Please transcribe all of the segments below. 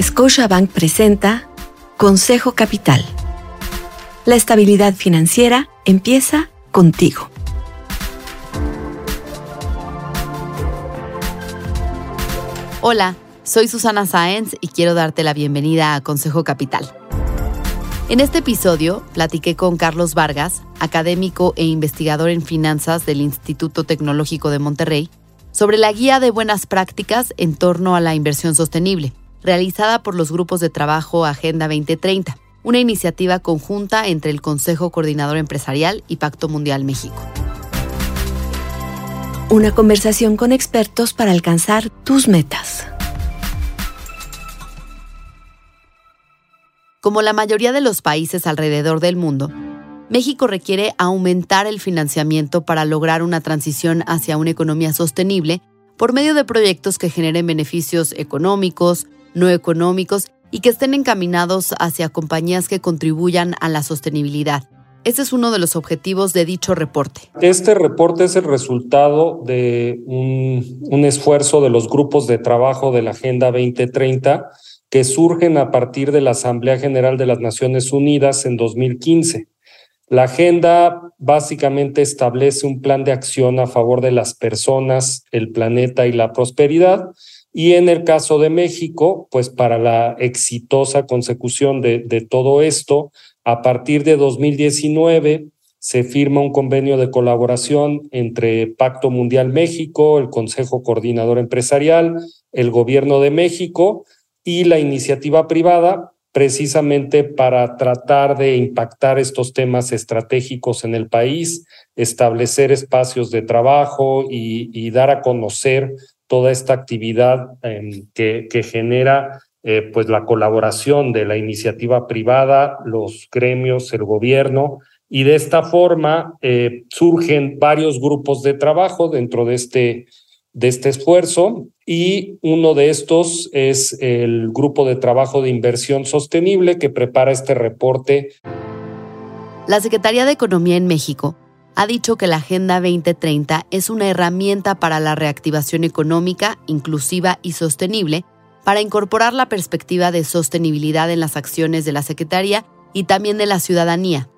Scotiabank presenta Consejo Capital. La estabilidad financiera empieza contigo. Hola, soy Susana Sáenz y quiero darte la bienvenida a Consejo Capital. En este episodio platiqué con Carlos Vargas, académico e investigador en finanzas del Instituto Tecnológico de Monterrey, sobre la guía de buenas prácticas en torno a la inversión sostenible, realizada por los grupos de trabajo Agenda 2030, una iniciativa conjunta entre el Consejo Coordinador Empresarial y Pacto Mundial México. Una conversación con expertos para alcanzar tus metas. Como la mayoría de los países alrededor del mundo, México requiere aumentar el financiamiento para lograr una transición hacia una economía sostenible por medio de proyectos que generen beneficios económicos, no económicos y que estén encaminados hacia compañías que contribuyan a la sostenibilidad. Ese es uno de los objetivos de dicho reporte. Este reporte es el resultado de un, un, esfuerzo de los grupos de trabajo de la Agenda 2030 que surgen a partir de la Asamblea General de las Naciones Unidas en 2015. La agenda básicamente establece un plan de acción a favor de las personas, el planeta y la prosperidad. Y en el caso de México, pues para la exitosa consecución de, todo esto, a partir de 2019 se firma un convenio de colaboración entre Pacto Mundial México, el Consejo Coordinador Empresarial, el Gobierno de México y la iniciativa privada precisamente para tratar de impactar estos temas estratégicos en el país, establecer espacios de trabajo y dar a conocer toda esta actividad que, que, genera eh, pues la colaboración de la iniciativa privada, los gremios, el gobierno, y de esta forma eh, surgen varios grupos de trabajo dentro de este de este esfuerzo y uno de estos es el grupo de trabajo de inversión sostenible que prepara este reporte. La Secretaría de Economía en México ha dicho que la Agenda 2030 es una herramienta para la reactivación económica, inclusiva y sostenible para incorporar la perspectiva de sostenibilidad en las acciones de la Secretaría y también de la ciudadanía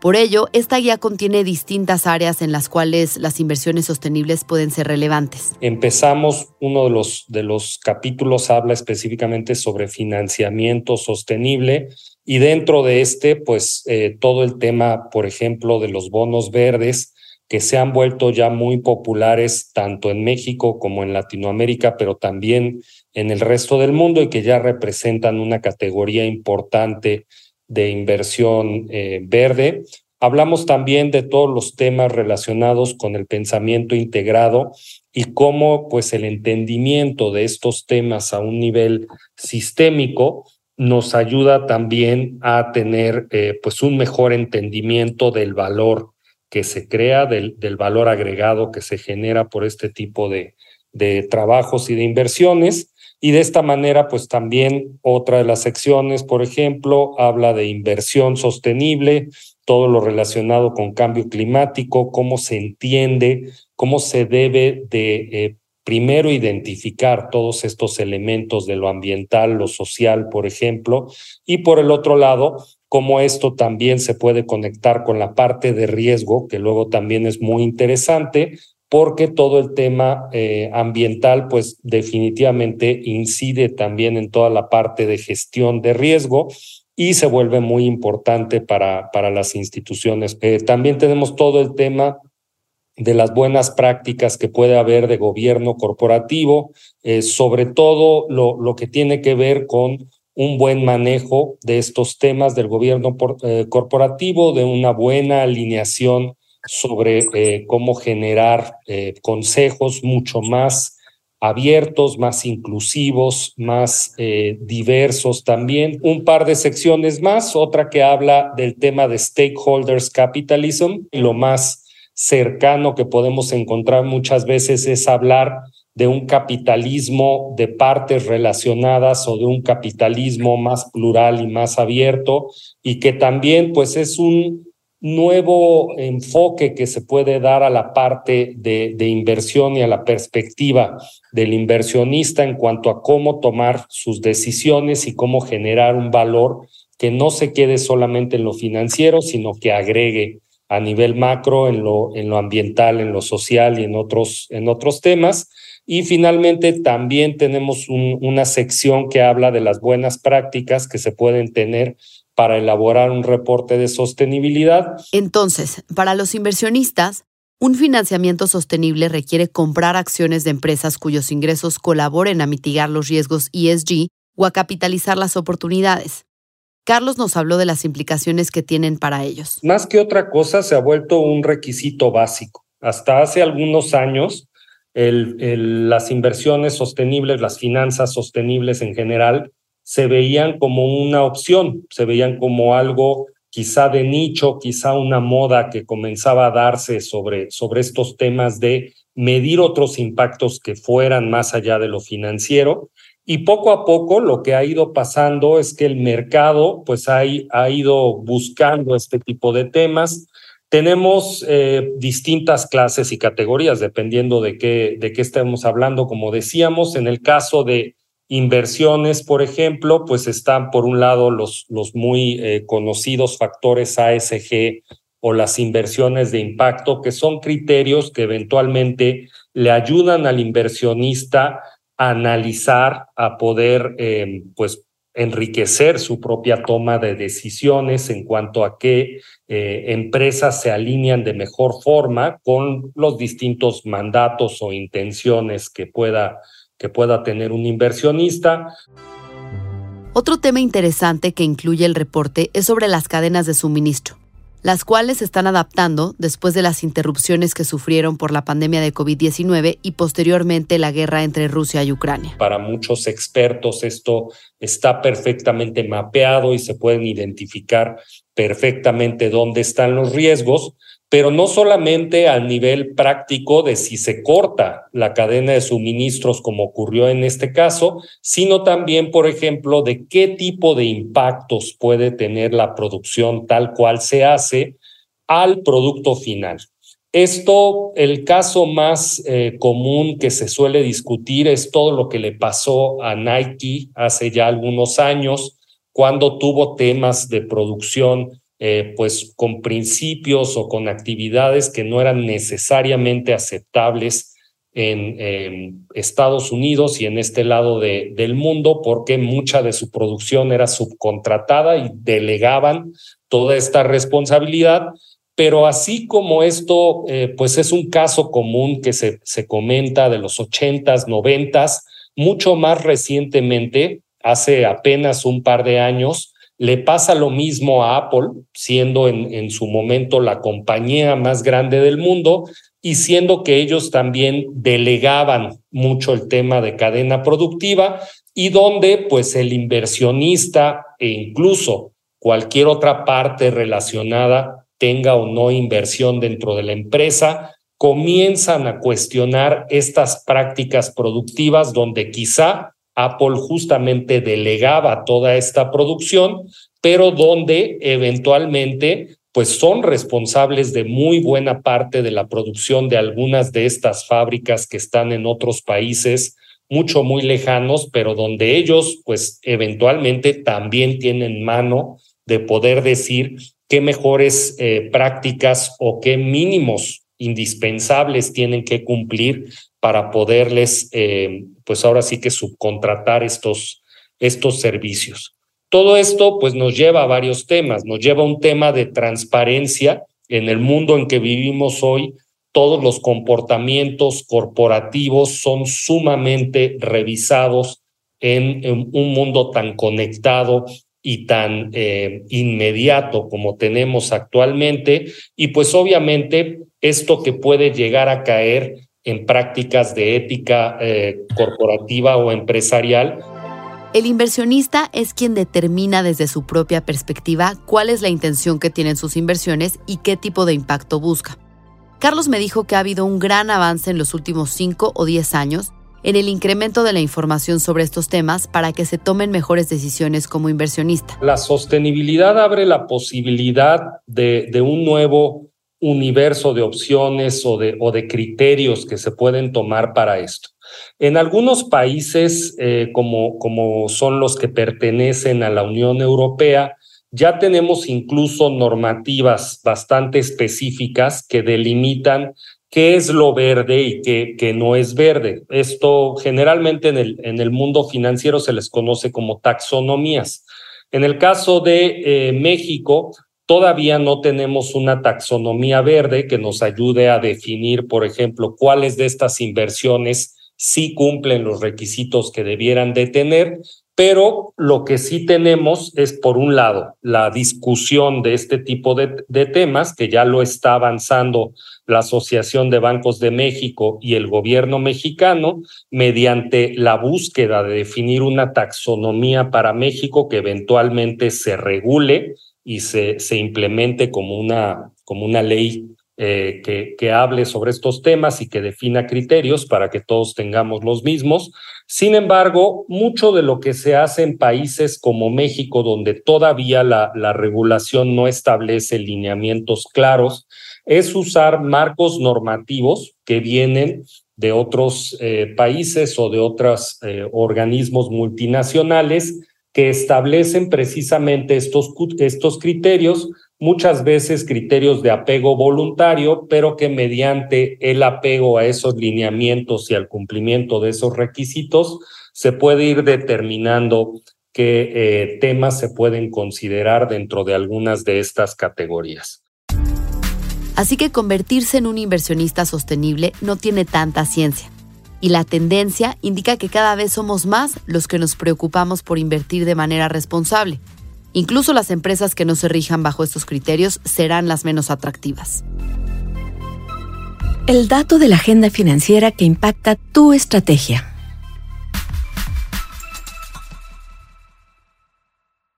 por ello, esta guía contiene distintas áreas en las cuales las inversiones sostenibles pueden ser relevantes. Empezamos, uno de los, de los capítulos habla específicamente sobre financiamiento sostenible y dentro de este, pues eh, todo el tema, por ejemplo, de los bonos verdes que se han vuelto ya muy populares tanto en México como en Latinoamérica, pero también en el resto del mundo y que ya representan una categoría importante de inversión eh, verde. Hablamos también de todos los temas relacionados con el pensamiento integrado y cómo pues el entendimiento de estos temas a un nivel sistémico nos ayuda también a tener eh, pues un mejor entendimiento del valor que se crea, del, del, valor agregado que se genera por este tipo de, de trabajos y de inversiones. Y de esta manera, pues también otra de las secciones, por ejemplo, habla de inversión sostenible, todo lo relacionado con cambio climático, cómo se entiende, cómo se debe de eh, primero identificar todos estos elementos de lo ambiental, lo social, por ejemplo, y por el otro lado, cómo esto también se puede conectar con la parte de riesgo, que luego también es muy interesante, porque todo el tema eh, ambiental, pues definitivamente incide también en toda la parte de gestión de riesgo y se vuelve muy importante para, para las instituciones. Eh, también tenemos todo el tema de las buenas prácticas que puede haber de gobierno corporativo, eh, sobre todo lo, lo que tiene que ver con un buen manejo de estos temas del gobierno por, corporativo, de una buena alineación sobre eh, cómo generar eh, consejos mucho más abiertos, más inclusivos, más eh, diversos también. Un par de secciones más, otra que habla del tema de stakeholders capitalism. Lo más cercano que podemos encontrar muchas veces es hablar de un capitalismo de partes relacionadas o de un capitalismo más plural y más abierto y que también pues es un nuevo enfoque que se puede dar a la parte de, inversión y a la perspectiva del inversionista en cuanto a cómo tomar sus decisiones y cómo generar un valor que no se quede solamente en lo financiero, sino que agregue a nivel macro, en lo, en lo ambiental, en lo social y en otros, en otros temas. Y finalmente también tenemos un, una sección que habla de las buenas prácticas que se pueden tener para elaborar un reporte de sostenibilidad. Entonces, para los inversionistas, un financiamiento sostenible requiere comprar acciones de empresas cuyos ingresos colaboren a mitigar los riesgos ESG o a capitalizar las oportunidades. Carlos nos habló de las implicaciones que tienen para ellos. Más que otra cosa, se ha vuelto un requisito básico. Hasta hace algunos años, el, las inversiones sostenibles, las finanzas sostenibles en general, se veían como una opción, se veían como algo quizá de nicho, quizá una moda que comenzaba a darse sobre, sobre estos temas de medir otros impactos que fueran más allá de lo financiero y poco a poco lo que ha ido pasando es que el mercado pues ha, ha ido buscando este tipo de temas. Tenemos eh, distintas clases y categorías dependiendo de qué, de qué estemos hablando. Como decíamos, en el caso de inversiones, por ejemplo, pues están por un lado los, los muy eh, conocidos factores ASG o las inversiones de impacto, que son criterios que eventualmente le ayudan al inversionista analizar, a poder eh, pues enriquecer su propia toma de decisiones en cuanto a qué eh, empresas se alinean de mejor forma con los distintos mandatos o intenciones que pueda, que pueda tener un inversionista. Otro tema interesante que incluye el reporte es sobre las cadenas de suministro las cuales se están adaptando después de las interrupciones que sufrieron por la pandemia de COVID-19 y posteriormente la guerra entre Rusia y Ucrania. Para muchos expertos esto está perfectamente mapeado y se pueden identificar perfectamente dónde están los riesgos, pero no solamente a nivel práctico de si se corta la cadena de suministros como ocurrió en este caso, sino también, por ejemplo, de qué tipo de impactos puede tener la producción tal cual se hace al producto final. Esto, el caso más eh, común que se suele discutir es todo lo que le pasó a Nike hace ya algunos años, cuando tuvo temas de producción eh, pues con principios o con actividades que no eran necesariamente aceptables en Estados Unidos y en este lado de, del mundo, porque mucha de su producción era subcontratada y delegaban toda esta responsabilidad. Pero así como esto, eh, pues es un caso común que se, se comenta de los ochentas, noventas, mucho más recientemente, hace apenas un par de años, le pasa lo mismo a Apple, siendo en, su momento la compañía más grande del mundo y siendo que ellos también delegaban mucho el tema de cadena productiva y donde pues el inversionista e incluso cualquier otra parte relacionada tenga o no inversión dentro de la empresa, comienzan a cuestionar estas prácticas productivas donde quizá Apple justamente delegaba toda esta producción, pero donde eventualmente pues son responsables de muy buena parte de la producción de algunas de estas fábricas que están en otros países mucho, muy lejanos, pero donde ellos pues eventualmente también tienen mano de poder decir qué mejores eh, prácticas o qué mínimos indispensables tienen que cumplir para poderles, eh, pues ahora sí que subcontratar estos, estos servicios. Todo esto pues nos lleva a varios temas, nos lleva a un tema de transparencia en el mundo en que vivimos hoy. Todos los comportamientos corporativos son sumamente revisados en, un mundo tan conectado y tan eh, inmediato como tenemos actualmente. Y pues obviamente esto que puede llegar a caer en prácticas de ética eh, corporativa o empresarial. El inversionista es quien determina desde su propia perspectiva cuál es la intención que tienen sus inversiones y qué tipo de impacto busca. Carlos me dijo que ha habido un gran avance en los últimos 5 o 10 años en el incremento de la información sobre estos temas para que se tomen mejores decisiones como inversionista. La sostenibilidad abre la posibilidad de, de un nuevo universo de opciones o de, o de criterios que se pueden tomar para esto. En algunos países, eh, como, como son los que pertenecen a la Unión Europea, ya tenemos incluso normativas bastante específicas que delimitan qué es lo verde y qué, no es verde. Esto generalmente en el, en el mundo financiero se les conoce como taxonomías. En el caso de eh, México, todavía no tenemos una taxonomía verde que nos ayude a definir, por ejemplo, cuáles de estas inversiones sí cumplen los requisitos que debieran de tener, pero lo que sí tenemos es, por un lado, la discusión de este tipo de, de, temas, que ya lo está avanzando la Asociación de Bancos de México y el gobierno mexicano, mediante la búsqueda de definir una taxonomía para México que eventualmente se regule y se, implemente como una, como una ley eh, que, que, hable sobre estos temas y que defina criterios para que todos tengamos los mismos. Sin embargo, mucho de lo que se hace en países como México, donde todavía la, la regulación no establece lineamientos claros, es usar marcos normativos que vienen de otros eh, países o de otros eh, organismos multinacionales que establecen precisamente estos, estos criterios muchas veces criterios de apego voluntario, pero que mediante el apego a esos lineamientos y al cumplimiento de esos requisitos se puede ir determinando qué eh, temas se pueden considerar dentro de algunas de estas categorías. Así que convertirse en un inversionista sostenible no tiene tanta ciencia. Y la tendencia indica que cada vez somos más los que nos preocupamos por invertir de manera responsable Incluso las empresas que no se rijan bajo estos criterios serán las menos atractivas. El dato de la agenda financiera que impacta tu estrategia.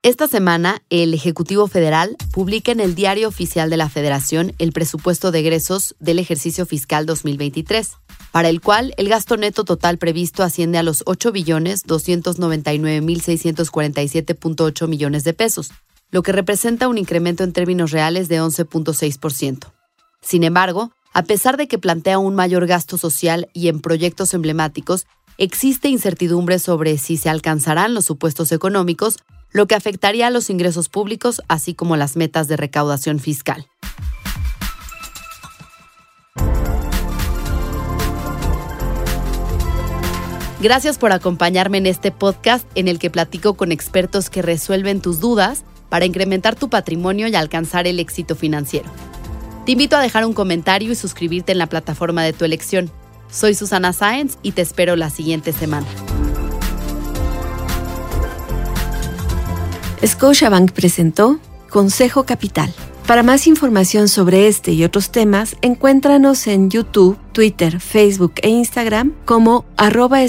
Esta semana, el Ejecutivo Federal publica en el Diario Oficial de la Federación el presupuesto de egresos del ejercicio fiscal 2023, para el cual el gasto neto total previsto asciende a los 8.299.647.8 millones de pesos, lo que representa un incremento en términos reales de 11.6%. Sin embargo, a pesar de que plantea un mayor gasto social y en proyectos emblemáticos, existe incertidumbre sobre si se alcanzarán los supuestos económicos lo que afectaría a los ingresos públicos, así como las metas de recaudación fiscal. Gracias por acompañarme en este podcast en el que platico con expertos que resuelven tus dudas para incrementar tu patrimonio y alcanzar el éxito financiero. Te invito a dejar un comentario y suscribirte en la plataforma de tu elección. Soy Susana Sáenz y te espero la siguiente semana. Scotiabank presentó Consejo Capital. Para más información sobre este y otros temas, encuéntranos en YouTube, Twitter, Facebook e Instagram como arroba.